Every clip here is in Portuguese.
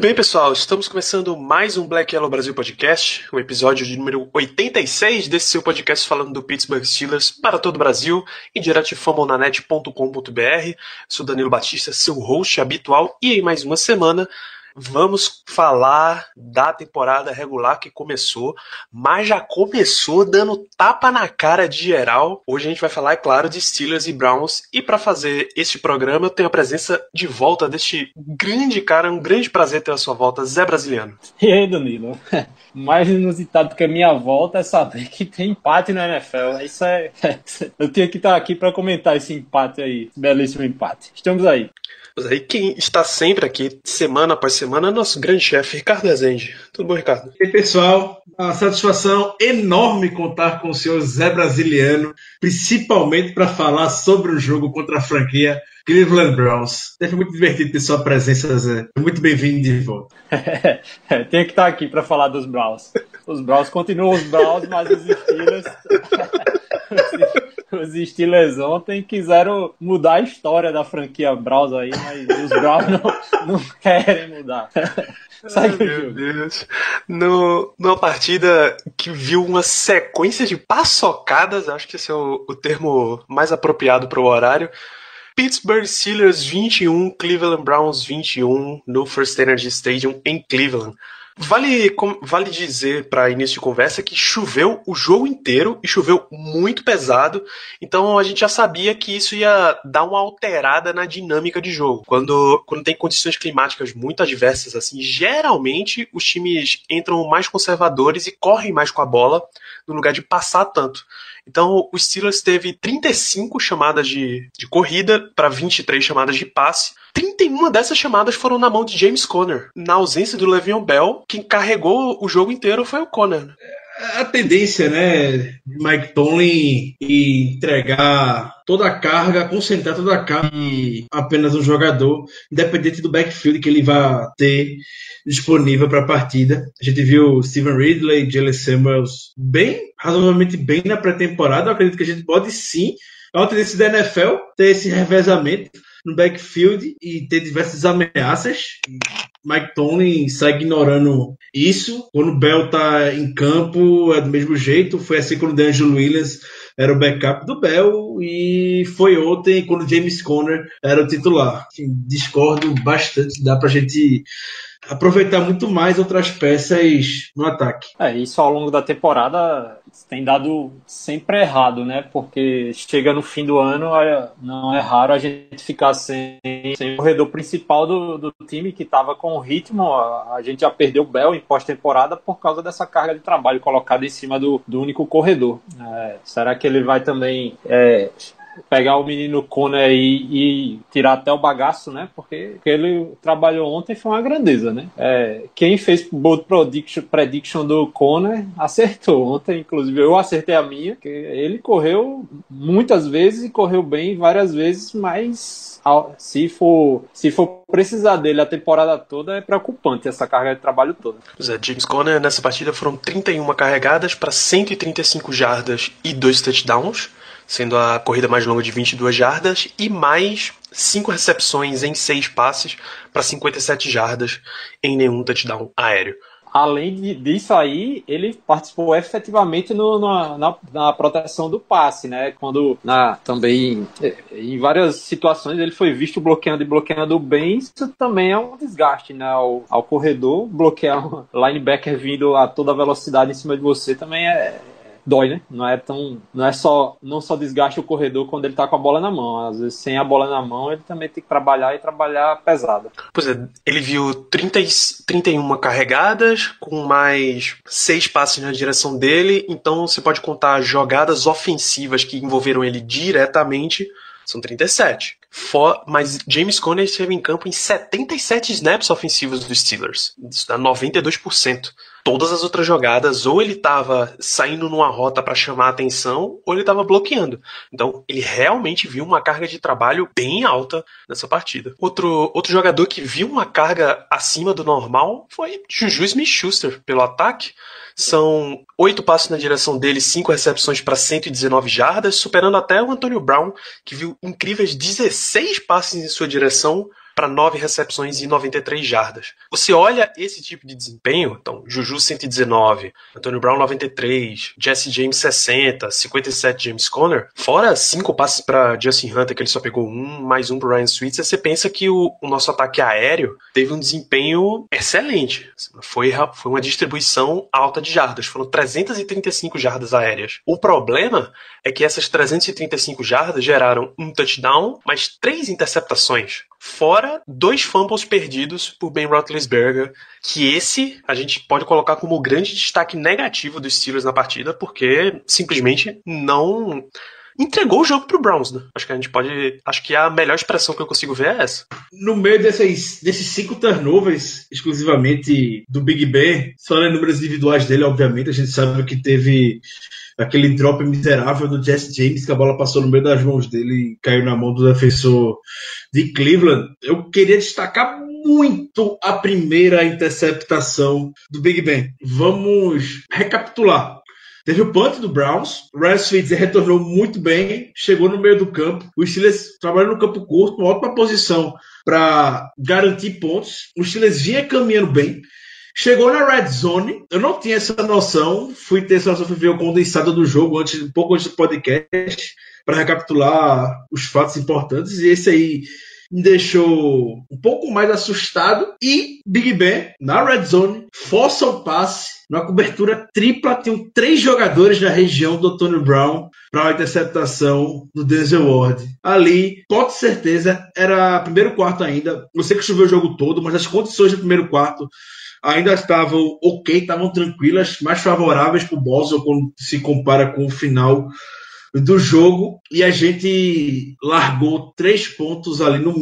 Muito bem, pessoal, estamos começando mais um Black Yellow Brasil Podcast, o episódio de número 86 desse seu podcast falando do Pittsburgh Steelers para todo o Brasil e direto de famonanet.com.br. Sou Danilo Batista, seu host habitual, e em mais uma semana vamos falar da temporada regular que começou, mas já começou dando tapa na cara de geral. Hoje a gente vai falar, é claro, de Steelers e Browns. E para fazer este programa, eu tenho a presença de volta deste grande cara, um grande prazer ter a sua volta, Zé Brasiliano. E aí, Danilo? Mais inusitado que a minha volta é saber que tem empate na NFL. Isso é. Eu tinha que estar aqui para comentar esse empate aí. Belíssimo empate. Estamos aí. Mas aí quem está sempre aqui, semana após semana, é nosso grande chefe, Ricardo Rezende. Tudo bom, Ricardo? E aí, pessoal, uma satisfação enorme contar com o senhor Zé Brasiliano, principalmente para falar sobre o jogo contra a franquia Cleveland Browns. Foi muito divertido ter sua presença, Zé. Muito bem-vindo de volta. Tenho que estar aqui para falar dos Browns. Os Browns continuam os Browns, mas os Steelers. Os Steelers ontem quiseram mudar a história da franquia Browns aí, mas os Browns não, não querem mudar. Segue o Meu jogo. Deus. No, numa partida que viu uma sequência de paçocadas, acho que esse é o, o termo mais apropriado para o horário. Pittsburgh Steelers 21, Cleveland Browns 21 no First Energy Stadium em Cleveland. Vale, vale dizer para início de conversa que choveu o jogo inteiro e choveu muito pesado, então a gente já sabia que isso ia dar uma alterada na dinâmica de jogo. Quando, quando tem condições climáticas muito adversas, assim, geralmente os times entram mais conservadores e correm mais com a bola no lugar de passar tanto. Então o Steelers teve 35 chamadas de, de corrida para 23 chamadas de passe. 31 dessas chamadas foram na mão de James Conner. Na ausência do Le'Veon Bell, quem carregou o jogo inteiro foi o Conner. né? A tendência, né, de Mike Tomlin e entregar toda a carga, concentrar toda a carga em apenas um jogador, independente do backfield que ele vai ter disponível para a partida. A gente viu Steven Ridley Jalen Samuels bem, razoavelmente bem na pré-temporada. Acredito que a gente pode sim, é uma tendência da NFL ter esse revezamento no backfield e ter diversas ameaças. Mike Tomlin segue ignorando isso. Quando o Bell tá em campo, é do mesmo jeito. Foi assim quando o D'Angelo Williams era o backup do Bell e foi ontem quando o James Conner era o titular. Discordo bastante. Dá pra gente aproveitar muito mais outras peças no ataque. É, isso ao longo da temporada tem dado sempre errado, né? Porque chega no fim do ano, não é raro a gente ficar sem, sem o corredor principal do, do time que estava com o ritmo. A, a gente já perdeu o Bell em pós-temporada por causa dessa carga de trabalho colocada em cima do, do único corredor. É, será que ele vai também é, pegar o menino Conner e, e tirar até o bagaço, né? Porque o que ele trabalhou ontem foi uma grandeza, né? É, quem fez bold prediction, prediction do Conner acertou ontem, inclusive eu acertei a minha, que ele correu muitas vezes e correu bem várias vezes, mas se for, se for precisar dele a temporada toda, é preocupante essa carga de trabalho toda. Pois é, James Conner nessa partida foram 31 carregadas para 135 jardas e 2 touchdowns, sendo a corrida mais longa de 22 jardas, e mais 5 recepções em 6 passes para 57 jardas em nenhum touchdown aéreo. além disso aí, ele participou efetivamente no- na, na- na proteção do passe, né? Quando na, também eh, em várias situações ele foi visto bloqueando e bloqueando bem, isso também é um desgaste né? ao, ao corredor, bloquear um linebacker vindo a toda velocidade em cima de você também é dói, né? Não é tão, não é só, não só desgaste o corredor quando ele tá com a bola na mão. Às vezes sem a bola na mão ele também tem que trabalhar e trabalhar pesado. Pois é, ele viu 30, e- 31 carregadas, com mais 6 passes na direção dele, então você pode contar jogadas ofensivas que envolveram ele diretamente, são 37. For, mas James Conner esteve em campo em 77 snaps ofensivos dos Steelers. Isso dá 92%. Todas as outras jogadas, ou ele estava saindo numa rota para chamar a atenção, ou ele estava bloqueando. Então, ele realmente viu uma carga de trabalho bem alta nessa partida. Outro, outro jogador que viu uma carga acima do normal foi Juju Smith-Schuster pelo ataque. São oito passos na direção dele, cinco recepções para 119 jardas, superando até o Antonio Brown, que viu incríveis 16 passes em sua direção para 9 recepções e 93 jardas. Você olha esse tipo de desempenho, então, Juju 119, Antonio Brown 93, Jesse James 60, 57 James Conner, fora cinco passes para Justin Hunter, que ele só pegou um, mais um para Ryan Switzer, você pensa que o, o, nosso ataque aéreo teve um desempenho excelente. Foi, foi uma distribuição alta de jardas, foram 335 jardas aéreas. O problema é que essas 335 jardas geraram um touchdown, mais três interceptações. Fora dois fumbles perdidos por Ben Roethlisberger, que esse a gente pode colocar como o grande destaque negativo dos Steelers na partida, porque simplesmente não entregou o jogo pro Browns, né? Acho que a gente pode. Acho que a melhor expressão que eu consigo ver é essa. No meio desses, desses cinco turnovers, exclusivamente do Big Ben, só em números individuais dele, obviamente, a gente sabe que teve aquele drop miserável do Jesse James, que a bola passou no meio das mãos dele e caiu na mão do defensor de Cleveland. Eu queria destacar muito a primeira interceptação do Big Ben. Vamos recapitular. Teve o punt do Browns. O Ryan retornou muito bem, chegou no meio do campo. O Steelers trabalhou no campo curto, uma ótima posição para garantir pontos. O Steelers vinha caminhando bem. Chegou na red zone, eu não tinha essa noção, fui ter essa noção, fui ver o condensado do jogo antes, um pouco antes do podcast, para recapitular os fatos importantes, e esse aí me deixou um pouco mais assustado. E Big Ben, na red zone, força o passe, numa cobertura tripla, tem três jogadores da região do Tony Brown para a interceptação do Denzel Ward. Ali, com certeza, era primeiro quarto ainda. Não sei que choveu o jogo todo, mas as condições do primeiro quarto ainda estavam ok, estavam tranquilas, mais favoráveis para o Boswell quando se compara com o final do jogo. E a gente largou três pontos ali no,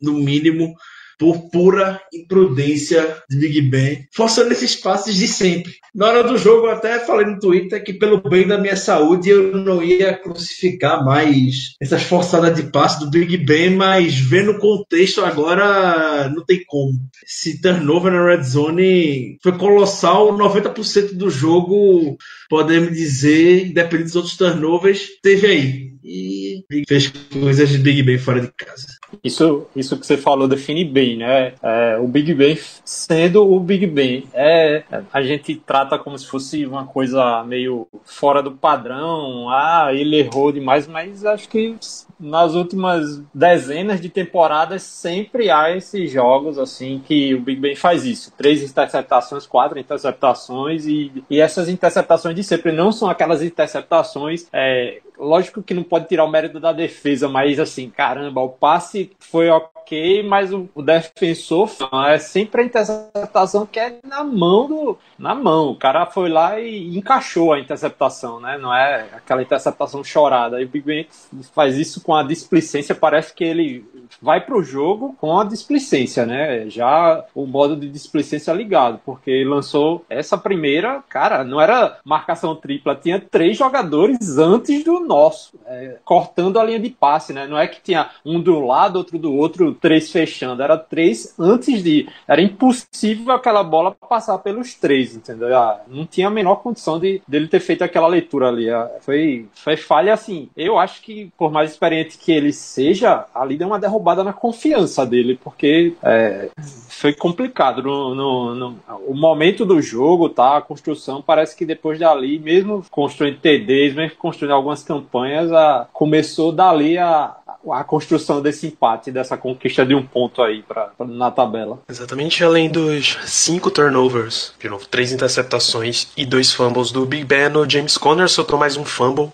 no mínimo por pura imprudência de Big Ben, forçando esses passes de sempre. Na hora do jogo, eu até falei no Twitter que, pelo bem da minha saúde, eu não ia crucificar mais essas forçadas de passe do Big Ben, mas vendo o contexto agora, não tem como. Esse turnover na red zone foi colossal, 90% do jogo, podemos dizer, independente dos outros turnovers, teve aí. E fez coisas de Big Ben fora de casa. Isso, isso que você falou define bem, né? É, o Big Ben sendo o Big Ben. É, a gente trata como se fosse uma coisa meio fora do padrão. Ah, ele errou demais, mas acho que nas últimas dezenas de temporadas sempre há esses jogos assim que o Big Ben faz isso. Três interceptações, quatro interceptações e, e essas interceptações de sempre não são aquelas interceptações é, lógico que não pode tirar o mérito da defesa, mas assim, caramba, o passe foi ok, mas o, o defensor é sempre a interceptação que é na mão do. Na mão. O cara foi lá e encaixou a interceptação, né? Não é aquela interceptação chorada. E o Big Ben faz isso com a displicência, parece que ele vai pro jogo com a displicência, né? Já o modo de displicência ligado, porque lançou essa primeira, cara, não era marcação tripla, tinha três jogadores antes do nosso, é, cortando a linha de passe, né? Não é que tinha um do lado, outro do outro, três fechando, era três antes de. Era impossível aquela bola passar pelos três, entendeu? Ah, não tinha a menor condição de dele ter feito aquela leitura ali. Ah, foi, foi falha assim. Eu acho que, por mais experiente que ele seja, ali deu uma derrubada na confiança dele, porque é, foi complicado. No, no, no, o momento do jogo, tá? A construção parece que depois dali, mesmo construindo TDs, mesmo construindo algumas campanhas, a, começou dali a, a construção desse empate, dessa conquista de um ponto aí pra, pra, na tabela. Exatamente, além dos cinco turnovers, de novo, três interceptações e dois fumbles do Big Ben, o James Conner soltou mais um fumble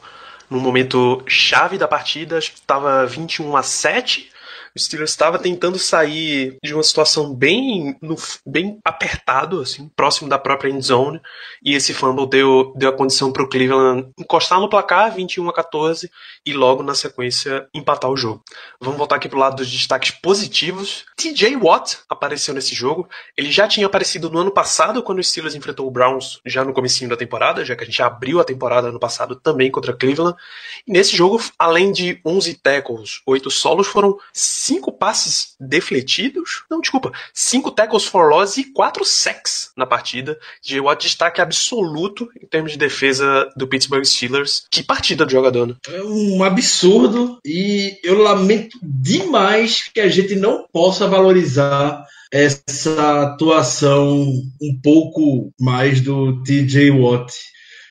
no momento chave da partida, acho que estava 21 a 7 O Steelers estava tentando sair de uma situação bem, no, bem apertado, assim, próximo da própria end zone, e esse fumble deu, deu a condição para o Cleveland encostar no placar, 21 a 14, e logo na sequência empatar o jogo. Vamos voltar aqui pro lado dos destaques positivos. TJ Watt apareceu nesse jogo. Ele já tinha aparecido no ano passado quando o Steelers enfrentou o Browns, já no comecinho da temporada, já que a gente abriu a temporada ano passado também contra Cleveland. E nesse jogo, além de 11 tackles, 8 solos, foram 5 passes defletidos. Não, desculpa, 5 tackles for loss e 4 sacks na partida. TJ Watt destaque absoluto em termos de defesa do Pittsburgh Steelers. Que partida do jogador, né? É um absurdo e eu lamento demais que a gente não possa valorizar essa atuação um pouco mais do TJ Watt.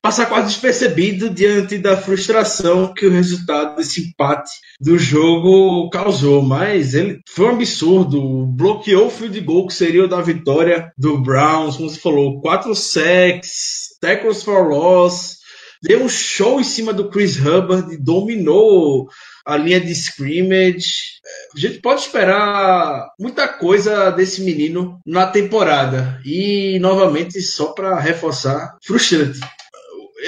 Passar quase despercebido diante da frustração que o resultado desse empate do jogo causou, mas ele foi um absurdo. Bloqueou o field goal que seria o da vitória do Browns, como você falou, quatro sacks, tackles for loss, deu um show em cima do Chris Hubbard, dominou a linha de scrimmage. A gente pode esperar muita coisa desse menino na temporada. E, novamente, só para reforçar, frustrante.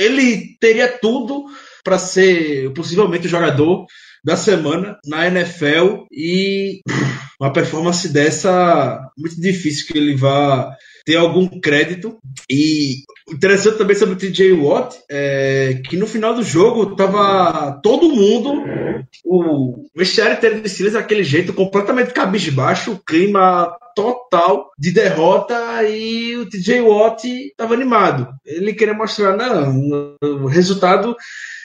Ele teria tudo para ser possivelmente o jogador da semana na NFL e uma performance dessa muito difícil que ele vá ter algum crédito. E interessante também sobre o TJ Watt, é, que no final do jogo tava todo mundo, o vestiário inteiro de Steelers daquele jeito, completamente cabisbaixo, o clima total de derrota e o TJ Watt estava animado. Ele queria mostrar, não, o resultado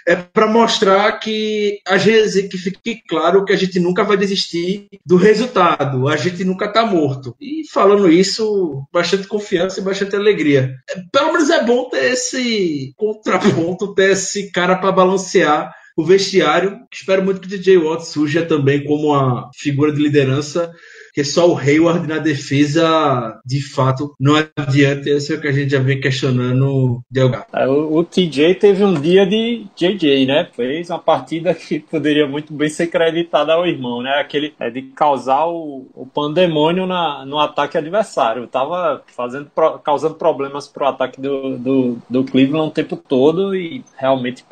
é para mostrar que a gente que fique claro que a gente nunca vai desistir do resultado, a gente nunca está morto. E falando isso, bastante confiança e bastante alegria. É, pelo menos é bom ter esse contraponto, ter esse cara para balancear o vestiário. Espero muito que o DJ Watt surja também como uma figura de liderança que só o Hayward na defesa, de fato, não adianta. Isso é o que a gente já vem questionando Delgado. É, o, o, TJ teve um dia de JJ, né? Fez uma partida que poderia muito bem ser creditada ao irmão, né? Aquele é de causar o, o pandemônio na, no ataque adversário. Tava fazendo, causando problemas pro ataque do, do, do Cleveland o tempo todo e realmente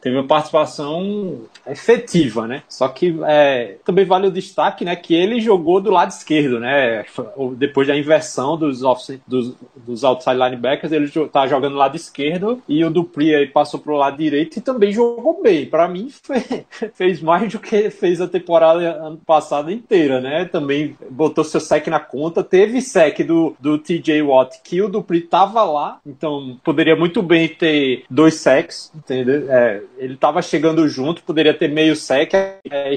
teve uma participação efetiva, né? Só que é, também vale o destaque, né? Que ele jogou do lado lado esquerdo, né? Depois da inversão dos, dos, dos outside linebackers, ele tá jogando lado esquerdo e o Dupri aí passou pro lado direito e também jogou bem. Para mim, foi, fez mais do que fez a temporada ano passado inteira, né? Também botou seu sec na conta. Teve sec do, do TJ Watt que o Dupri tava lá, então poderia muito bem ter dois secs, entendeu? É, ele tava chegando junto, poderia ter meio sec. É,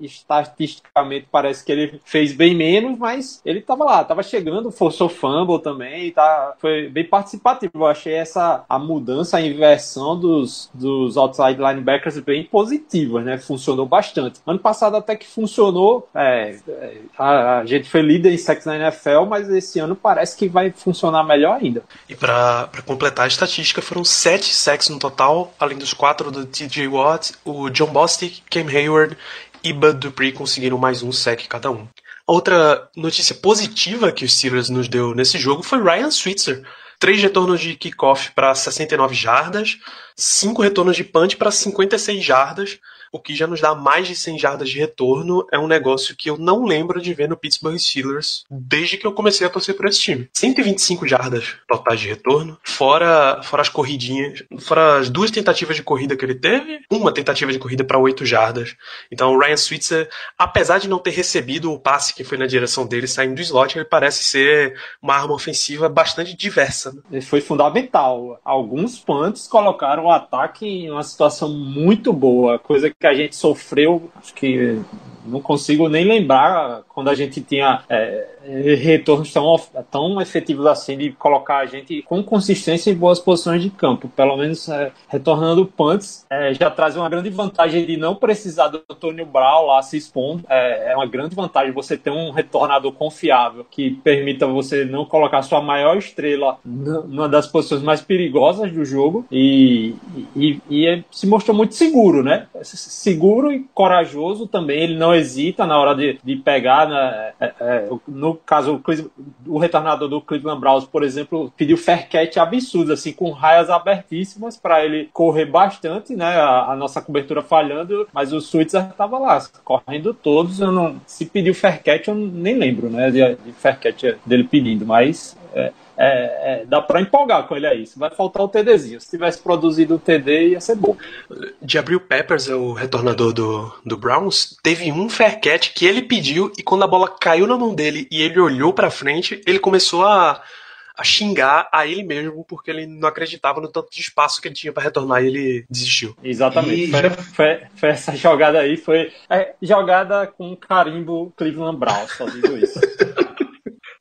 estatisticamente parece que ele fez bem menos, mas ele tava lá, tava chegando, forçou fumble também, tá, foi bem participativo. Eu achei essa a mudança, a inversão dos, dos outside linebackers bem positiva, né? Funcionou bastante. Ano passado até que funcionou, é, é a, a, gente foi líder em sacks na NFL, mas esse ano parece que vai funcionar melhor ainda. E para completar a estatística, foram sete sacks no total, além dos quatro do TJ Watt, o John Bostic, Cam Hayward e Bud Dupree conseguiram mais um sec cada um. Outra notícia positiva que o Steelers nos deu nesse jogo foi Ryan Switzer. Três retornos de kickoff para 69 jardas, cinco retornos de punt para 56 jardas, o que já nos dá mais de 100 jardas de retorno, é um negócio que eu não lembro de ver no Pittsburgh Steelers desde que eu comecei a torcer por esse time. 125 jardas totais de retorno, fora, fora as corridinhas, fora as duas tentativas de corrida que ele teve, uma tentativa de corrida para 8 jardas. Então o Ryan Switzer, apesar de não ter recebido o passe que foi na direção dele saindo do slot, ele parece ser uma arma ofensiva bastante diversa. Né? Ele foi fundamental. Alguns punts colocaram o ataque em uma situação muito boa, coisa que a gente sofreu, acho que não consigo nem lembrar quando a gente tinha é, retornos tão, tão efetivos assim de colocar a gente com consistência em boas posições de campo. Pelo menos é, retornando punts, é, já traz uma grande vantagem de não precisar do Antônio Brown lá se expondo. É, é, uma grande vantagem você ter um retornador confiável que permita você não colocar sua maior estrela numa das posições mais perigosas do jogo e, e, e é, se mostrou muito seguro, né? Seguro e corajoso também. Ele não hesita na hora de, de pegar, né? É, é, no caso, o, o retornador do Cleveland Browns, por exemplo, pediu fair catch absurdo, assim, com raias abertíssimas para ele correr bastante, né? A, a, nossa cobertura falhando, mas o Switzer estava lá, correndo todos. Eu não, se pediu fair catch, eu nem lembro, né? De, de fair catch dele pedindo, mas é, é, é, dá para empolgar com ele aí. Vai faltar o TDzinho. Se tivesse produzido o TD, ia ser bom. De Abril Peppers, o retornador do, do Browns, teve um fair catch que ele pediu e quando a bola caiu na mão dele e ele olhou para frente, ele começou a, a xingar a ele mesmo porque ele não acreditava no tanto de espaço que ele tinha para retornar e ele desistiu. Exatamente. Foi, foi, foi, essa jogada aí, foi é, jogada com carimbo Cleveland Browns, só digo isso.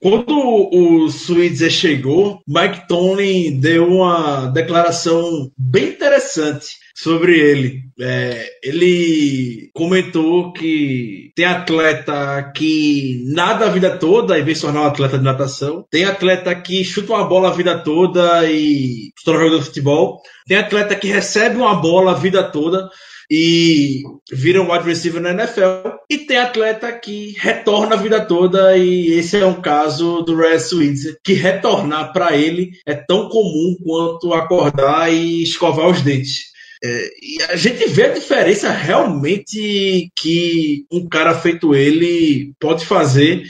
Quando o Switzer chegou, Mike Tomlin deu uma declaração bem interessante sobre ele. É, ele comentou que tem atleta que nada a vida toda e vem se tornar um atleta de natação. Tem atleta que chuta uma bola a vida toda e se torna jogador de futebol. Tem atleta que recebe uma bola a vida toda e vira um wide receiver na NFL. E tem atleta que retorna a vida toda, e esse é um caso do Red Switzer, que retornar para ele é tão comum quanto acordar e escovar os dentes. É, e a gente vê a diferença realmente que um cara feito ele pode fazer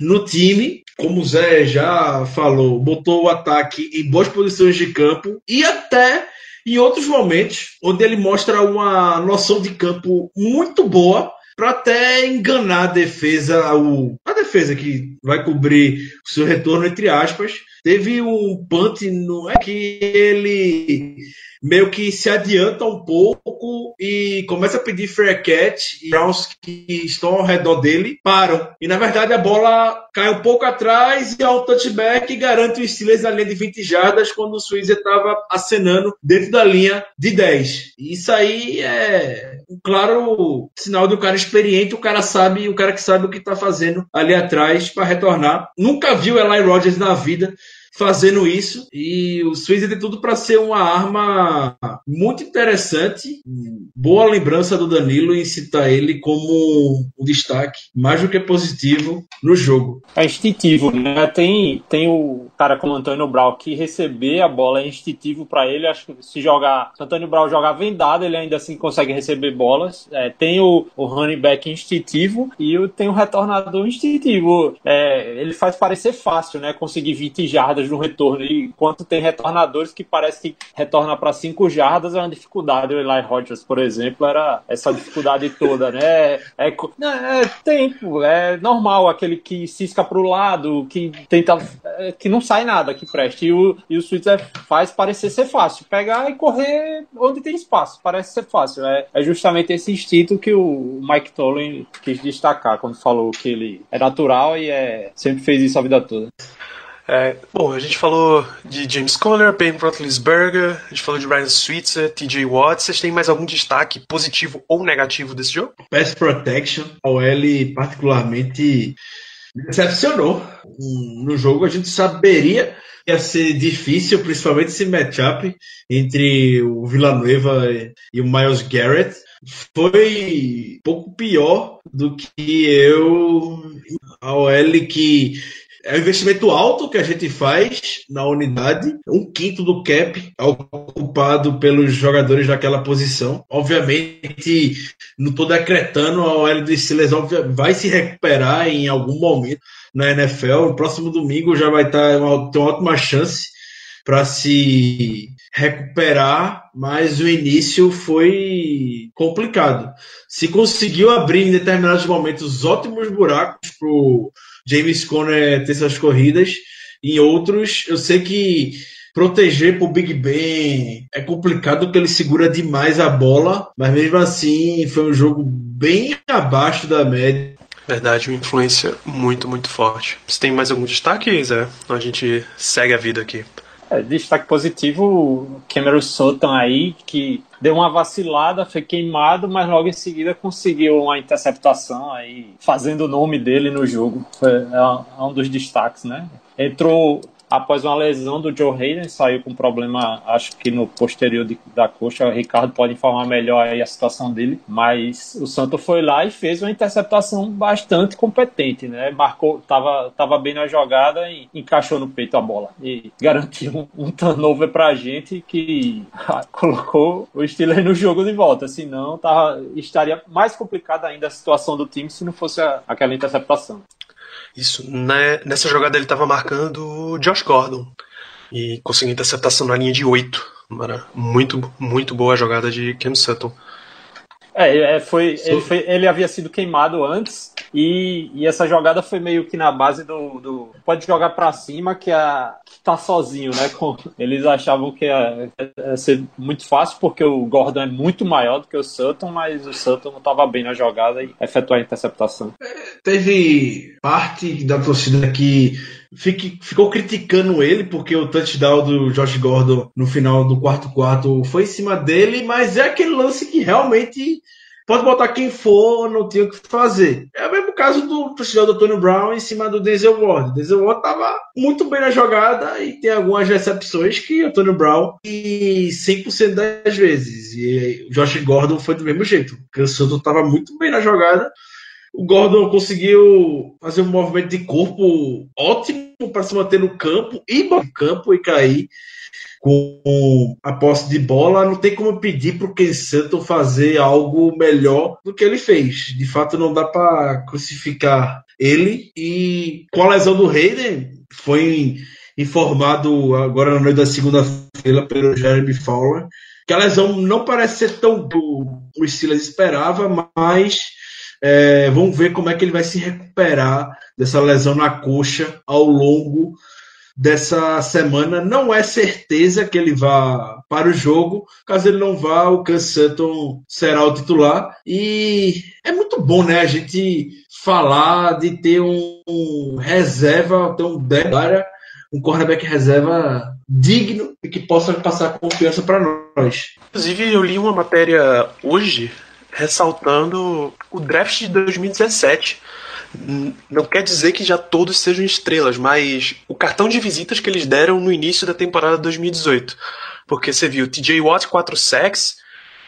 no time, como o Zé já falou, botou o ataque em boas posições de campo e até em outros momentos, onde ele mostra uma noção de campo muito boa para até enganar a defesa, o, a defesa que vai cobrir o seu retorno, entre aspas. Teve um punt, não é que ele meio que se adianta um pouco e começa a pedir fair e Browns que estão ao redor dele param. E na verdade a bola cai um pouco atrás e há um touchback garante o Steelers na linha de 20 jardas quando o Switzer estava acenando dentro da linha de 10. Isso aí é um claro sinal de um cara experiente, o cara sabe, o cara que sabe o que está fazendo ali atrás para retornar. Nunca viu Eli Rogers na vida fazendo isso. E o Swayze tem tudo para ser uma arma muito interessante. Boa lembrança do Danilo em citar ele como um destaque mais do que positivo no jogo. É instintivo, né? Tem, tem o cara como Antônio Brown que receber a bola é instintivo para ele. Acho que se jogar, se Antônio Brown jogar vendado, ele ainda assim consegue receber bolas. É, tem o, o running back instintivo e tem o retornador instintivo. É, ele faz parecer fácil, né? Conseguir 20 jardas jardas no retorno. E enquanto tem retornadores que parece que retornar para 5 jardas é uma dificuldade. O Eli Rodgers, por exemplo, era essa dificuldade toda, né? É, é, é tempo, é normal aquele que cisca para o lado, que tenta. É, que não sai nada que preste. E o, e o Switzer faz parecer ser fácil. Pegar e correr onde tem espaço. Parece ser fácil. É, é justamente esse instinto que o Mike Tollin quis destacar quando falou que ele é natural e é, sempre fez isso a vida toda. É, bom, a gente falou de James Conner, Ben Roethlisberger, a gente falou de Ryan Switzer, TJ Watt. Vocês têm mais algum destaque positivo ou negativo desse jogo? Pass Protection, a OL particularmente decepcionou. No jogo a gente saberia que ia ser difícil, principalmente esse matchup entre o Villanueva e o Miles Garrett. Foi um pouco pior do que eu. A OL que é um investimento alto que a gente faz na unidade, um quinto do cap ocupado pelos jogadores daquela posição. Obviamente, não estou decretando a OL do Steelers vai se recuperar em algum momento na NFL. O próximo domingo já vai estar uma, ter uma ótima chance para se recuperar, mas o início foi complicado. Se conseguiu abrir em determinados momentos ótimos buracos para James Conner ter suas corridas. Em outros, eu sei que proteger pro Big Ben é complicado porque ele segura demais a bola, mas mesmo assim foi um jogo bem abaixo da média. Verdade, uma influência muito, muito forte. Você tem mais algum destaque, Zé? A gente segue a vida aqui. É, destaque positivo, Cameron Sutton aí, que deu uma vacilada, foi queimado, mas logo em seguida conseguiu uma interceptação aí, fazendo o nome dele no jogo. Foi, é um dos destaques, né? Entrou após uma lesão do Joe Hayden, saiu com problema, acho que no posterior de, da coxa. O Ricardo pode informar melhor aí a situação dele, mas o Santos foi lá e fez uma interceptação bastante competente, né? Marcou, tava, tava bem na jogada e encaixou no peito a bola e garantiu um, um turnover pra gente que colocou o Steelers no jogo de volta. Senão, tava, estaria mais complicada ainda a situação do time se não fosse a, aquela interceptação. Isso, né, nessa jogada ele estava marcando o Josh Gordon e conseguiu interceptação na linha de 8. Muito, muito boa a jogada de Cam Sutton. É, é foi, ele, foi, ele havia sido queimado antes e, e, essa jogada foi meio que na base do. do pode jogar para cima que, a, que tá sozinho, né? Com, eles achavam que ia, ia, ser muito fácil porque o Gordon é muito maior do que o Sutton, mas o Sutton não estava bem na jogada e efetuou a interceptação. Teve parte da torcida que Fique, ficou criticando ele porque o touchdown do Josh Gordon no final do quarto quarto foi em cima dele, mas é aquele lance que realmente pode botar quem for, não tinha o que fazer. É o mesmo caso do touchdown do Tony Brown em cima do Denzel Ward. Denzel Ward estava muito bem na jogada e tem algumas recepções que o Tony Brown e 100% das vezes. E o Josh Gordon foi do mesmo jeito. O Cansoto estava muito bem na jogada o Gordon conseguiu fazer um movimento de corpo ótimo para se manter no campo, ir para o campo e cair com a posse de bola. Não tem como pedir para o Ken Sutton fazer algo melhor do que ele fez. De fato, não dá para crucificar ele. E com a lesão do Hayden, foi informado agora na noite da segunda-feira pelo Jeremy Fowler que a lesão não parece ser tão como o Steelers esperava, mas é, vamos ver como é que ele vai se recuperar dessa lesão na coxa ao longo dessa semana. Não é certeza que ele vá para o jogo. Caso ele não vá, o Sutton será o titular. E é muito bom, né? A gente falar de ter um, um reserva, ter um um cornerback reserva digno e que possa passar confiança para nós. Inclusive, eu li uma matéria hoje ressaltando o draft de 2017. Não quer dizer que já todos sejam estrelas, mas o cartão de visitas que eles deram no início da temporada 2018. Porque você viu TJ Watt 4 sacks,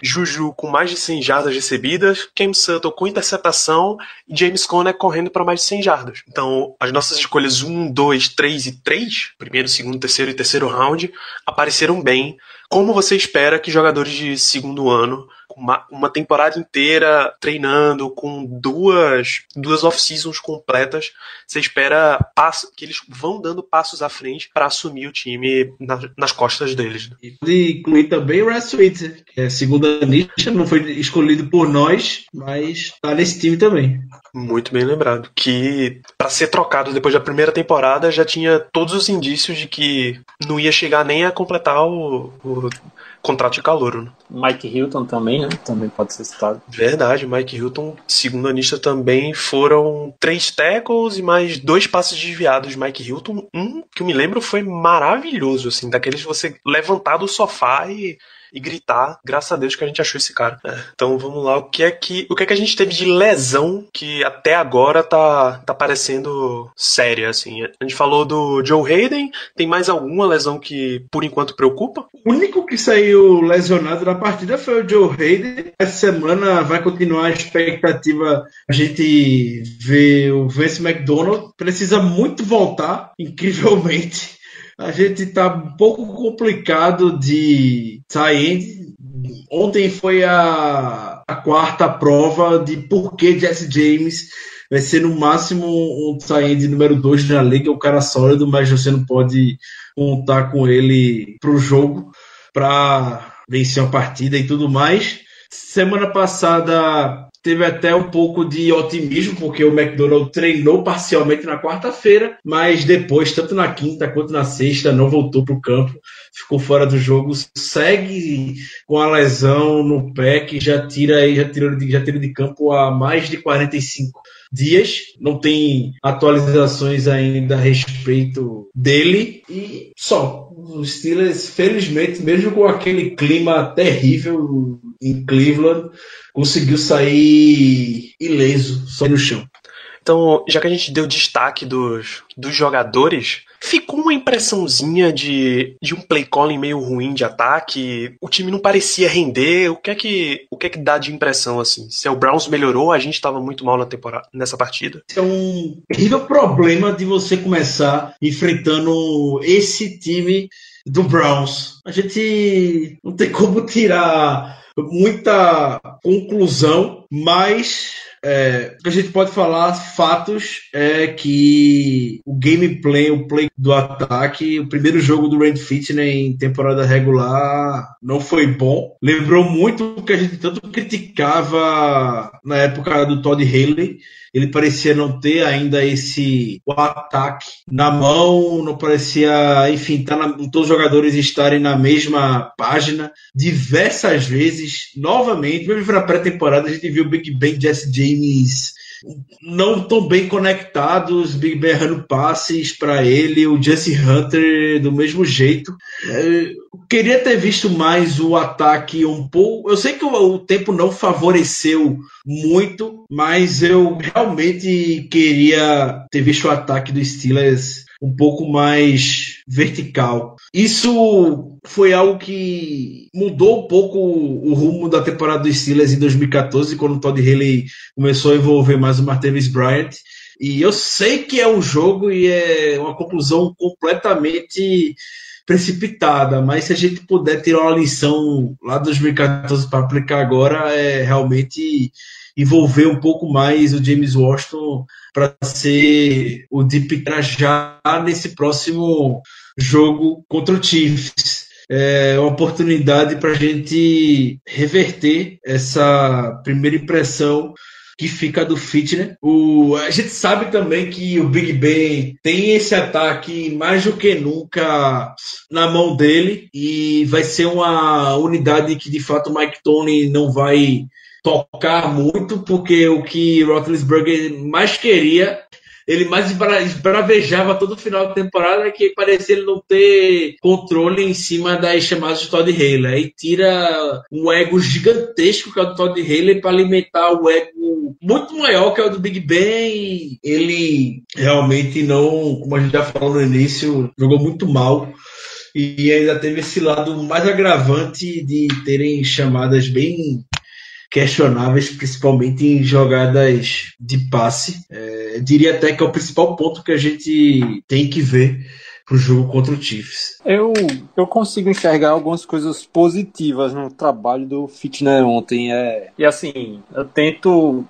Juju com mais de 100 jardas recebidas, Cam Sutton com interceptação e James Conner correndo para mais de 100 jardas. Então, as nossas escolhas 1, 2, 3 e 3, primeiro, segundo, terceiro e terceiro round, apareceram bem, como você espera que jogadores de segundo ano uma, uma temporada inteira treinando, com duas, duas off-seasons completas, você espera passo, que eles vão dando passos à frente para assumir o time na, nas costas deles. Né? E incluir também o Russ Switzer, que é segunda nicha, não foi escolhido por nós, mas tá nesse time também. Muito bem lembrado. Que para ser trocado depois da primeira temporada já tinha todos os indícios de que não ia chegar nem a completar o, o contrato de calor. Né? Mike Hilton também, né? Também pode ser citado. Verdade, Mike Hilton, segundo anista, também foram três tackles e mais dois passes desviados de Mike Hilton. Um que eu me lembro foi maravilhoso, assim, daqueles que você levantar do sofá e e gritar, graças a Deus que a gente achou esse cara. É, então vamos lá, o que é que o que é que a gente teve de lesão que até agora tá tá parecendo séria assim? A gente falou do Joe Hayden, tem mais alguma lesão que por enquanto preocupa? O único que saiu lesionado na partida foi o Joe Hayden. Essa semana vai continuar a expectativa a gente ver o Vince McDonald precisa muito voltar, incrivelmente a gente tá um pouco complicado de sair. Ontem foi a, a quarta prova de por que Jesse James vai ser no máximo um de número 2 na liga, o cara sólido, mas você não pode contar com ele pro jogo para vencer uma partida e tudo mais. Semana passada teve até um pouco de otimismo, porque o McDonald treinou parcialmente na quarta-feira, mas depois, tanto na quinta quanto na sexta, não voltou para o campo, ficou fora do jogo, segue com a lesão no pé que já tira já tira já tira de campo há mais de 45 dias. Não tem atualizações ainda a respeito dele e só. Os Steelers, felizmente, mesmo com aquele clima terrível em Cleveland, conseguiu sair ileso, só no chão. Então, já que a gente deu destaque dos, dos jogadores, ficou uma impressãozinha de, de um play calling meio ruim de ataque. O time não parecia render. O que é que, o que, é que dá de impressão assim? Se o Browns melhorou, a gente estava muito mal na temporada, nessa partida. É um terrível problema de você começar enfrentando esse time do Browns. A gente não tem como tirar muita conclusão, mas é, a gente pode falar, fatos, é que o gameplay, o play do ataque, o primeiro jogo do Rand Fitness em temporada regular não foi bom. Lembrou muito o que a gente tanto criticava na época do Todd Haley ele parecia não ter ainda esse o ataque na mão, não parecia, enfim, tá na, todos os jogadores estarem na mesma página. Diversas vezes, novamente, mesmo na pré-temporada, a gente viu o Big Ben, Jesse James não tão bem conectados, Big Ben errando passes para ele, o Jesse Hunter do mesmo jeito. É, queria ter visto mais o ataque um pouco. Eu sei que o, tempo não favoreceu muito, mas eu realmente queria ter visto o ataque do Steelers um pouco mais vertical. Isso foi algo que mudou um pouco o rumo da temporada dos Steelers em 2014, quando o Todd Haley começou a envolver mais o Martavis Bryant. E eu sei que é um jogo e é uma conclusão completamente precipitada, mas se a gente puder tirar uma lição lá de 2014 para aplicar agora, é realmente envolver um pouco mais o James Washington para ser o deep já nesse próximo jogo contra o Chiefs. É uma oportunidade para a gente reverter essa primeira impressão que fica do fitness. O, a gente sabe também que o Big Ben tem esse ataque mais do que nunca na mão dele e vai ser uma unidade que de fato o Mike Tony não vai tocar muito, porque o que Roethlisberger mais queria ele mais esbravejava todo final de temporada que parecia ele não ter controle em cima das chamadas de Todd Haley. Aí tira um ego gigantesco que é o do Todd Haley para alimentar o ego muito maior que é o do Big Ben. ele realmente não, como a gente já falou no início, jogou muito mal e ainda teve esse lado mais agravante de terem chamadas bem questionáveis, principalmente em jogadas de passe. É, diria até que é o principal ponto que a gente tem que ver pro jogo contra o Chiefs. Eu, eu consigo enxergar algumas coisas positivas no trabalho do Fitner ontem. É, e assim, eu tento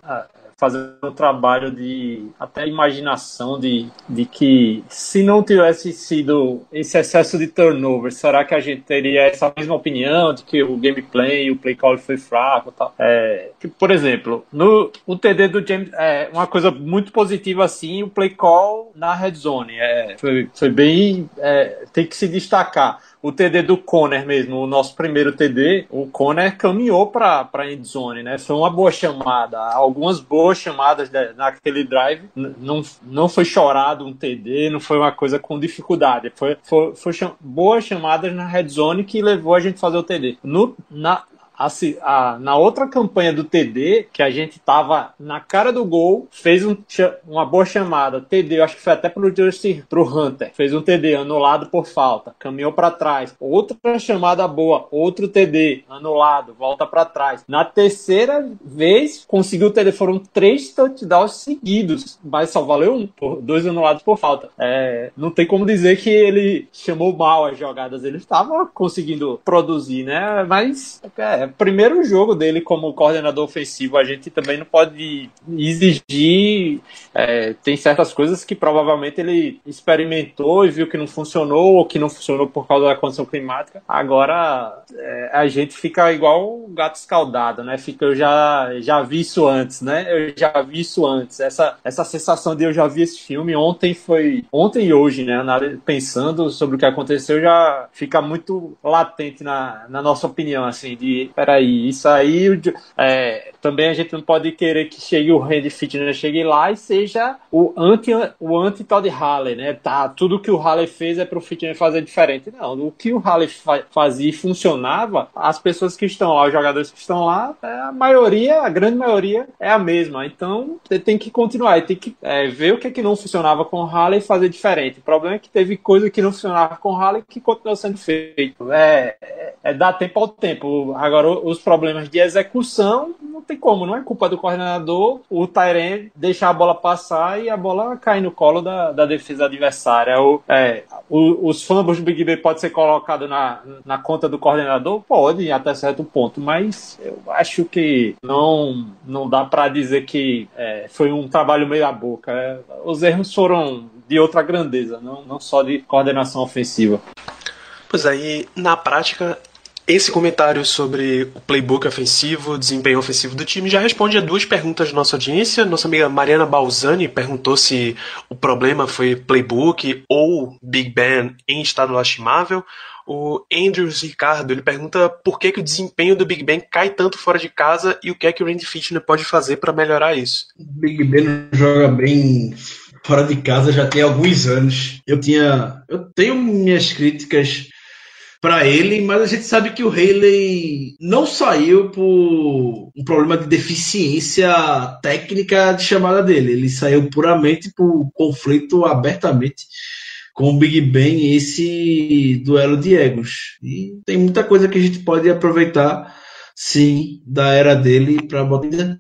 fazer um trabalho de até imaginação de, de que se não tivesse sido esse excesso de turnover, será que a gente teria essa mesma opinião de que o gameplay, o play call foi fraco tal? É, que, por exemplo, no o TD do James, é uma coisa muito positiva assim, o play call na red zone, é, foi, foi bem, é, tem que se destacar o TD do Conner mesmo, o nosso primeiro TD, o Conner caminhou para a endzone, né? Foi uma boa chamada, algumas boas chamadas de, naquele drive, não, não foi chorado um TD, não foi uma coisa com dificuldade, foi, foi, foi cham boas chamadas na red zone que levou a gente a fazer o TD. No, na, a, a, na outra campanha do TD, que a gente tava na cara do gol, fez um, uma boa chamada. TD, eu acho que foi até pro pro Hunter. Fez um TD anulado por falta, caminhou para trás. Outra chamada boa, outro TD anulado, volta para trás. Na terceira vez, conseguiu o TD. Foram três touchdowns seguidos, mas só valeu um, dois anulados por falta. É, não tem como dizer que ele chamou mal as jogadas. Ele estava conseguindo produzir, né? Mas é, primeiro jogo dele como coordenador ofensivo, a gente também não pode exigir. É, tem certas coisas que provavelmente ele experimentou e viu que não funcionou, ou que não funcionou por causa da condição climática. Agora é, a gente fica igual o gato escaldado, né? Fica, eu já, já vi isso antes, né? Eu já vi isso antes. Essa, essa sensação de eu já vi esse filme ontem foi. Ontem e hoje, né? Pensando sobre o que aconteceu, já fica muito latente na, na nossa opinião, assim, de peraí, isso aí é, também a gente não pode querer que chegue o Randy Fitness, chegue lá e seja o anti o anti Todd Halley, né? Tá, tudo que o Halley fez é pro Fitness fazer diferente. Não, o que o Halley fa fazia e funcionava, as pessoas que estão lá, os jogadores que estão lá, é, a maioria, a grande maioria é a mesma. Então, você tem que continuar, tem que é, ver o que, é que não funcionava com o Halley e fazer diferente. O problema é que teve coisa que não funcionava com o Halley que continuou sendo feito. É, é, é dar tempo ao tempo. Agora, os problemas de execução não tem como, não é culpa do coordenador o Tyrene deixar a bola passar e a bola cair no colo da, da defesa adversária. O, é, o, os fumbles do Big Ben pode ser colocado na, na conta do coordenador? Pode, até certo ponto, mas eu acho que não, não dá para dizer que é, foi um trabalho meio a boca. É, os erros foram de outra grandeza, não, não só de coordenação ofensiva. Pois aí, na prática, esse comentário sobre o playbook ofensivo, desempenho ofensivo do time, já responde a duas perguntas da nossa audiência. Nossa amiga Mariana Balzani perguntou se o problema foi playbook ou Big Ben em estado lastimável. O Andrews Ricardo ele pergunta por que, que o desempenho do Big Ben cai tanto fora de casa e o que é que o Randy Fitner pode fazer para melhorar isso. Big Ben joga bem fora de casa já tem alguns anos. Eu tinha, eu tenho minhas críticas para ele, mas a gente sabe que o Haley não saiu por um problema de deficiência técnica de chamada dele. Ele saiu puramente por conflito abertamente com o Big Ben e esse duelo de egos. E tem muita coisa que a gente pode aproveitar, sim, da era dele para botar.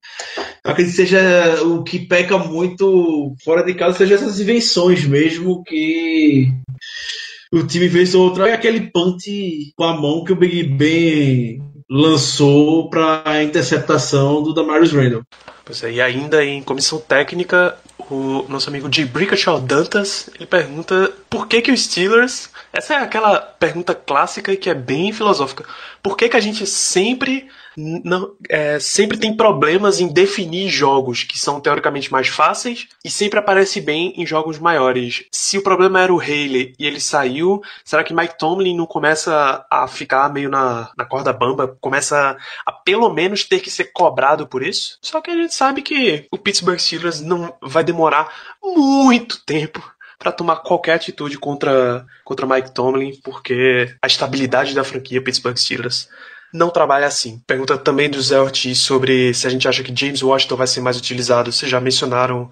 Acredito que seja o que peca muito fora de casa, seja essas invenções mesmo que o time fez outra. É aquele punt com a mão que o Big Ben lançou para a interceptação do Damarius Randall. Pois é, e ainda em comissão técnica, o nosso amigo de Brickashaw Dantas, ele pergunta por que que os Steelers... Essa é aquela pergunta clássica e que é bem filosófica. Por que que a gente sempre não, é, sempre tem problemas em definir jogos que são teoricamente mais fáceis e sempre aparece bem em jogos maiores. Se o problema era o Haley e ele saiu, será que Mike Tomlin não começa a ficar meio na, na corda bamba? Começa a pelo menos ter que ser cobrado por isso? Só que a gente sabe que o Pittsburgh Steelers não vai demorar muito tempo para tomar qualquer atitude contra, contra Mike Tomlin, porque a estabilidade da franquia Pittsburgh Steelers não trabalha assim. Pergunta também do Zé Ortiz sobre se a gente acha que James Washington vai ser mais utilizado. Vocês já mencionaram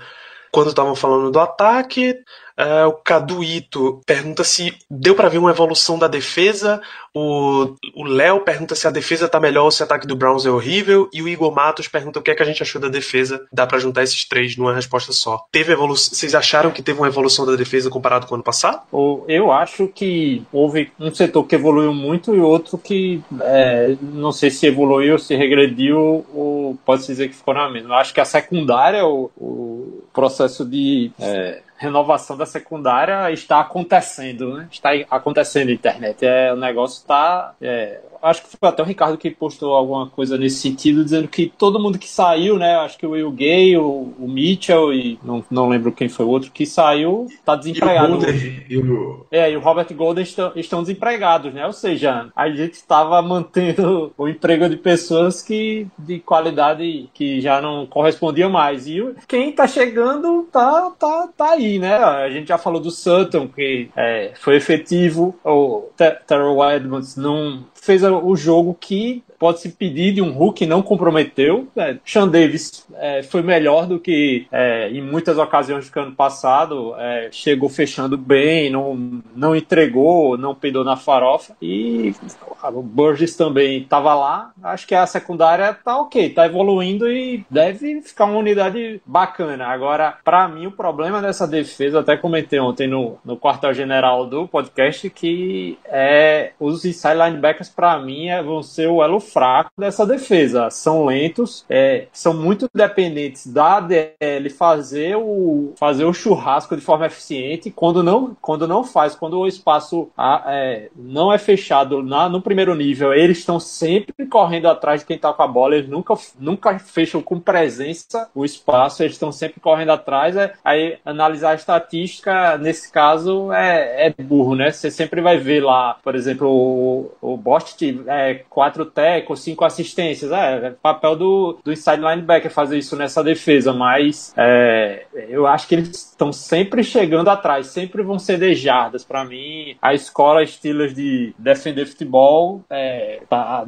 quando estavam falando do ataque. Uh, o Caduito pergunta se deu para ver uma evolução da defesa. O Léo pergunta se a defesa tá melhor ou se o ataque do Browns é horrível. E o Igor Matos pergunta o que é que a gente achou da defesa. Dá para juntar esses três numa resposta só. Teve evolução? Vocês acharam que teve uma evolução da defesa comparado com o ano passado? Eu acho que houve um setor que evoluiu muito e outro que é, não sei se evoluiu, se regrediu ou pode-se dizer que ficou na mesma. Eu acho que a secundária, o, o processo de é, renovação da secundária está acontecendo, né? Está acontecendo na internet. É, o negócio está. É, acho que foi até o Ricardo que postou alguma coisa nesse sentido, dizendo que todo mundo que saiu, né? Acho que o Will Gay, o, o Mitchell e não, não lembro quem foi o outro que saiu, está desempregado. E o Golden, e o... É, e o Robert Golden estão, estão desempregados, né? Ou seja, a gente estava mantendo o emprego de pessoas que de qualidade que já não correspondiam mais. E quem está chegando tá, tá, tá aí, né? A gente já falou do Sutton, que é, foi efetivo, o Terrell Edmonds não fez o jogo que pode se pedir de um Hulk não comprometeu. É, Sean Davis é, foi melhor do que é, em muitas ocasiões do ano passado. É, chegou fechando bem, não, não entregou, não peidou na farofa. E o Burgess também estava lá. Acho que a secundária tá ok, tá evoluindo e deve ficar uma unidade bacana. Agora, para mim, o problema dessa defesa, até comentei ontem no, no quartel-general do podcast, que é os inside linebackers, para mim, é, vão ser o elo fraco dessa defesa. São lentos, é, são muito dependentes da DL fazer o, fazer o churrasco de forma eficiente. Quando não, quando não faz, quando o espaço é, não é fechado na, no primeiro nível, eles estão sempre correndo atrás de quem está com a bola. Eles nunca, nunca fecham com presença o espaço, eles estão sempre correndo atrás. É, aí analisar a estatística, nesse caso, é, é burro, né? Você sempre vai ver lá, por exemplo, o, o existe é, quatro tackles, cinco assistências. É, é papel do, do inside linebacker fazer isso nessa defesa, mas é, eu acho que eles estão sempre chegando atrás, sempre vão ceder jardas. Para mim, a escola Steelers de defender futebol é, tá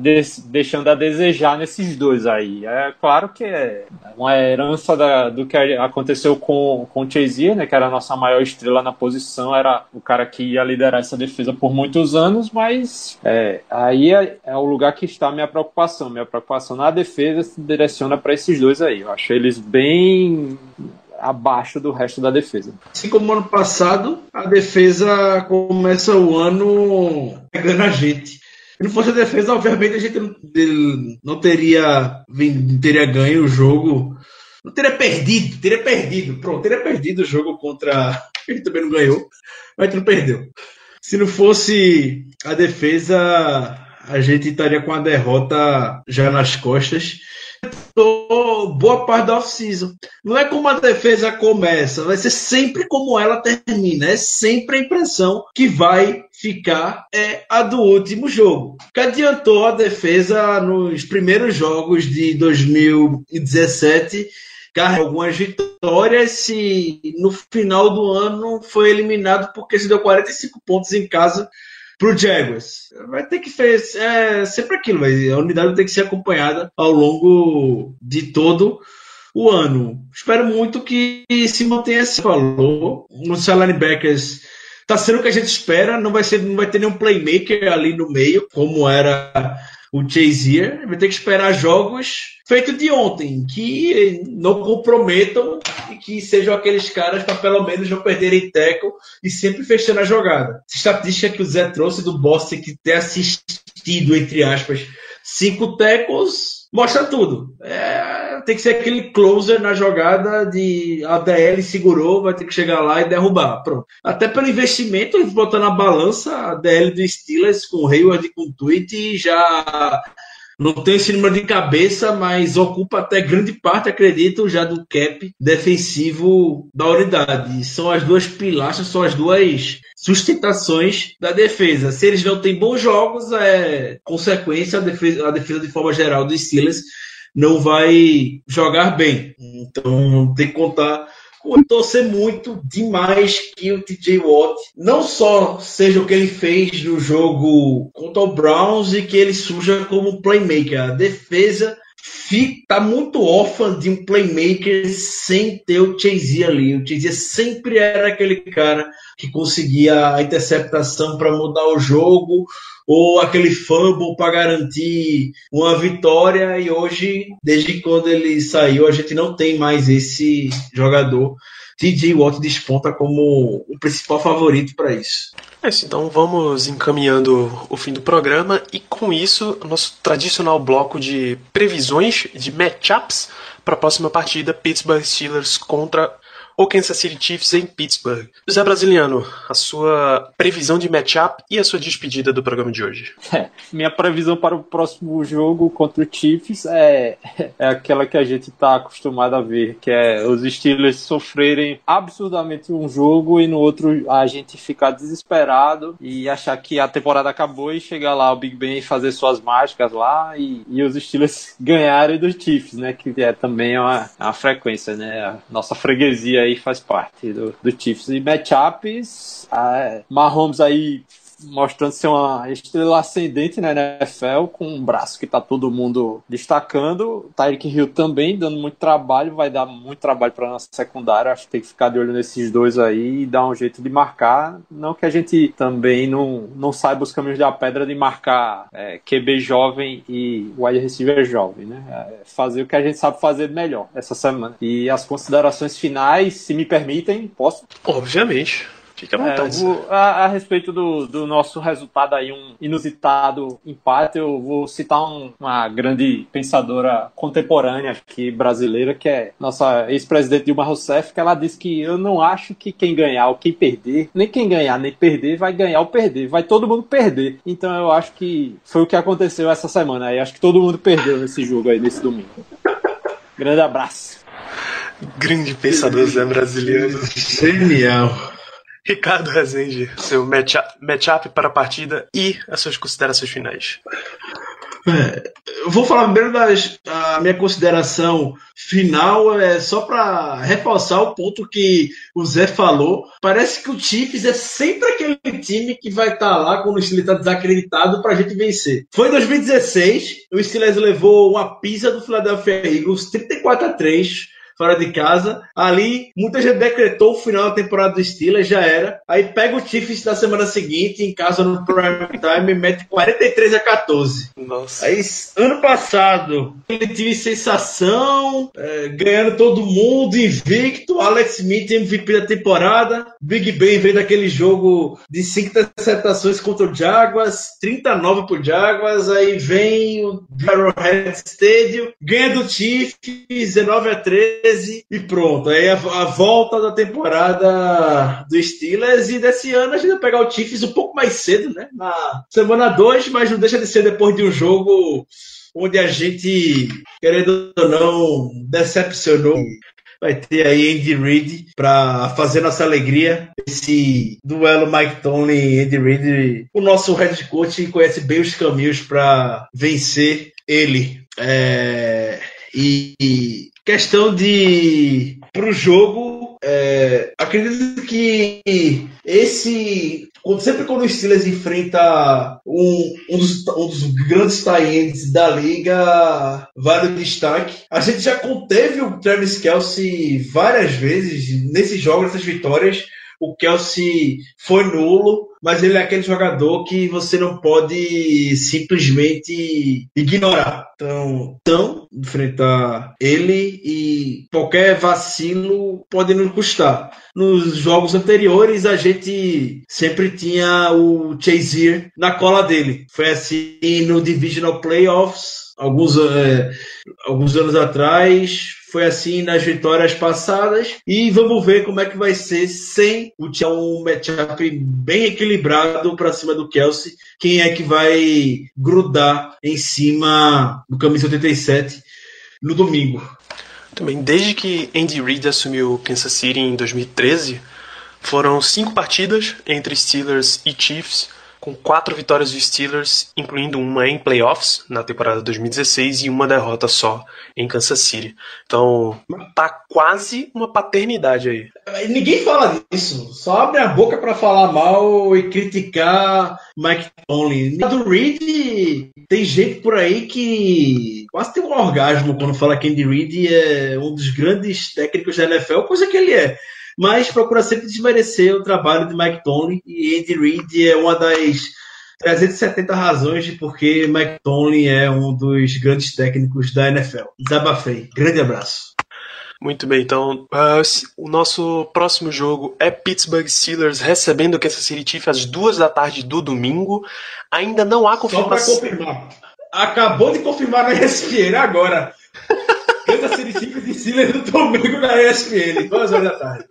deixando a desejar nesses dois aí. É claro que é uma herança da, do que aconteceu com, com o Chazier, né, que era a nossa maior estrela na posição, era o cara que ia liderar essa defesa por muitos anos, mas é, aí é, é, o lugar que está minha preocupação. Minha preocupação na defesa se direciona para esses dois aí. Eu acho eles bem abaixo do resto da defesa. Assim como ano passado, a defesa começa o ano pegando a gente. Se não fosse a defesa, obviamente a gente não, não teria, não teria ganho o jogo. Não teria perdido, teria perdido. Pronto, teria perdido o jogo contra. A gente também não ganhou, mas não perdeu. Se não fosse a defesa, a gente estaria com a derrota já nas costas boa parte da off-season. Não é como a defesa começa, vai ser sempre como ela termina. É sempre a impressão que vai ficar é a do último jogo. Que adiantou a defesa nos primeiros jogos de 2017 carregou algumas vitórias e no final do ano foi eliminado porque se deu 45 pontos em casa pro Jaguars. Vai ter que fazer é, sempre aquilo, mas a unidade tem que ser acompanhada ao longo de todo o ano. Espero muito que se mantenha esse valor. Os linebackers tá sendo o que a gente espera, não vai ser, não vai ter nenhum playmaker ali no meio, como era o Chazier. Vai ter que esperar jogos feitos de ontem, que não comprometam e que sejam aqueles caras para pelo menos não perderem teco e sempre fechando a jogada. Estatística que o Zé trouxe do Boston que ter assistido, entre aspas, cinco tecos, mostra tudo. É, tem que ser aquele closer na jogada de a DL segurou, vai ter que chegar lá e derrubar. Pronto. Até pelo investimento, eles botam na balança a DL do Steelers com o Hayward e com o Tweet já não tem esse número de cabeça, mas ocupa até grande parte, acredito, já do cap defensivo da unidade. São as duas pilastras, são as duas sustentações da defesa. Se eles não têm bons jogos, é consequência a defesa, a defesa de forma geral dos Steelers não vai jogar bem. Então tem que contar torcer muito demais que o TJ Watt não só seja o que ele fez no jogo contra o Browns e que ele surja como playmaker. A defesa está muito órfã de um playmaker sem ter o Chase ali. O Chase sempre era aquele cara que conseguia a interceptação para mudar o jogo ou aquele fumble para garantir uma vitória e hoje, desde quando ele saiu, a gente não tem mais esse jogador. TJ Watt desponta como o principal favorito para isso. É isso, então vamos encaminhando o fim do programa e com isso, nosso tradicional bloco de previsões de matchups para a próxima partida Pittsburgh Steelers contra ou Kansas City Chiefs em Pittsburgh. José Brasiliano, a sua previsão de matchup e a sua despedida do programa de hoje. É, minha previsão para o próximo jogo contra o Chiefs é, é aquela que a gente está acostumado a ver, que é os Steelers sofrerem absurdamente um jogo e no outro a gente ficar desesperado e achar que a temporada acabou e chegar lá o Big Ben e fazer suas mágicas lá e, e os Steelers ganharem dos Chiefs, né? Que é também uma, uma frequência, né? A nossa freguesia aí faz parte do, do Chiefs. E matchups, a Mahomes aí mostrando ser uma estrela ascendente na NFL, com um braço que tá todo mundo destacando. Tyreek Hill também dando muito trabalho, vai dar muito trabalho para nossa secundária. Acho que tem que ficar de olho nesses dois aí e dar um jeito de marcar. Não que a gente também não, não saiba os caminhos da pedra de marcar é, QB jovem e wide receiver jovem, né? É fazer o que a gente sabe fazer melhor essa semana. E as considerações finais, se me permitem, posso? Obviamente. Fique à vontade. É, vou, a, a, respeito do, do nosso resultado aí, um inusitado empate, eu vou citar um, uma grande pensadora contemporânea aqui brasileira, que é nossa ex-presidente Dilma Rousseff, que ela disse que eu não acho que quem ganhar ou quem perder, nem quem ganhar nem perder, vai ganhar ou perder, vai todo mundo perder. Então eu acho que foi o que aconteceu essa semana aí. Acho que todo mundo perdeu nesse jogo aí, nesse domingo. Grande abraço. Grande pensador Zé brasileiro. Genial. Ricardo Rezende, seu matchup, matchup para a partida e as suas considerações finais. É, eu vou falar primeiro das a minha consideração final é só para reforçar o ponto que o Zé falou. Parece que o Chiefs é sempre aquele time que vai estar tá lá quando o Steelers está desacreditado para a gente vencer. Foi em 2016, o Steelers levou uma pizza do Philadelphia Eagles 34 a 3 fora de casa. Ali, muita gente decretou o final da temporada do Steelers, já era. Aí pega o Chiefs na semana seguinte, em casa no prime time, e mete 43 a 14. Nossa. Aí, ano passado, ele teve sensação, é, ganhando todo mundo, invicto. Alex Smith, MVP da temporada. Big Ben veio daquele jogo de 5 interceptações contra o Jaguars, 39 pro Jaguars. Aí vem o Arrowhead Stadium, ganha do Chiefs, 19 a 13 13 e pronto. Aí a, a, volta da temporada do Steelers e desse ano a gente vai pegar o Chiefs um pouco mais cedo, né? Na semana 2, mas não deixa de ser depois de um jogo onde a gente, querendo ou não, decepcionou. Vai ter aí Andy Reid para fazer nossa alegria. Esse duelo Mike Tony e Andy Reid. O nosso head coach conhece bem os caminhos para vencer ele. É... E Questão de para o jogo, é, acredito que esse sempre quando o Steelers enfrenta um, um, dos, um dos grandes tie da liga, vale o destaque. A gente já conteve o Travis Kelsey várias vezes nesses jogos, nessas vitórias. O Kelsey foi nulo, mas ele é aquele jogador que você não pode simplesmente ignorar. Então, então enfrentar ele e qualquer vacilo pode nos custar. Nos jogos anteriores, a gente sempre tinha o Chazier na cola dele. Foi assim no Divisional Playoffs, alguns, é, alguns anos atrás, foi assim nas vitórias passadas e vamos ver como é que vai ser sem o tinha um matchup bem equilibrado para cima do Kelsey. Quem é que vai grudar em cima do camisa 87 no domingo? Também desde que Andy Reid assumiu Kansas City em 2013, foram cinco partidas entre Steelers e Chiefs com quatro vitórias dos Steelers, incluindo uma em playoffs na temporada 2016 e uma derrota só em Kansas City. Então, tá quase uma paternidade aí. Ninguém fala disso, só abre a boca para falar mal e criticar Mike Tomlin. Do Reed, tem gente por aí que quase tem um orgasmo quando fala que Andy Reid é um dos grandes técnicos da NFL, coisa que ele é mas procura sempre desmerecer o trabalho de Mike Tomlin e Andy Reid é uma das 370 razões de porque Mike Tomlin é um dos grandes técnicos da NFL. Desabafei. Grande abraço. Muito bem, então uh, o nosso próximo jogo é Pittsburgh Steelers recebendo o Kansas City Chiefs às duas da tarde do domingo. Ainda não há confirmação. Só para confirmar. Acabou de confirmar na ESPN agora. Kansas City Chiefs e Steelers no domingo na ESPN, duas horas da tarde.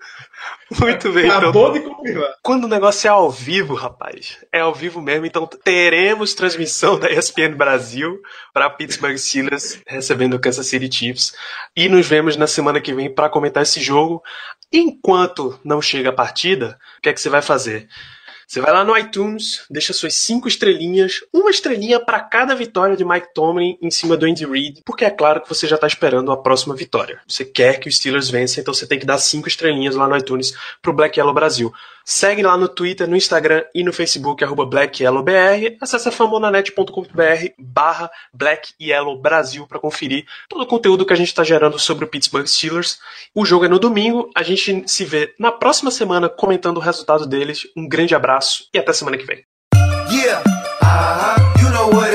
Muito bem. Acabou então, de confirmar. Quando o negócio é ao vivo, rapaz, é ao vivo mesmo, então teremos transmissão da ESPN Brasil para Pittsburgh Steelers recebendo o Kansas City Chiefs e nos vemos na semana que vem para comentar esse jogo. Enquanto não chega a partida, o que é que você vai fazer? Você vai lá no iTunes, deixa suas cinco estrelinhas, uma estrelinha para cada vitória de Mike Tomlin em cima do Andy Reid, porque é claro que você já está esperando a próxima vitória. Você quer que os Steelers vençam, então você tem que dar cinco estrelinhas lá no iTunes pro Black Yellow Brasil. Segue lá no Twitter, no Instagram e no Facebook, arroba BlackYellowBR. Acesse famonanet.com.br barra Black Yellow Brasil para conferir todo o conteúdo que a gente está gerando sobre o Pittsburgh Steelers. O jogo é no domingo, a gente se vê na próxima semana comentando o resultado deles. Um grande abraço e até semana que vem. Yeah, uh -huh. you know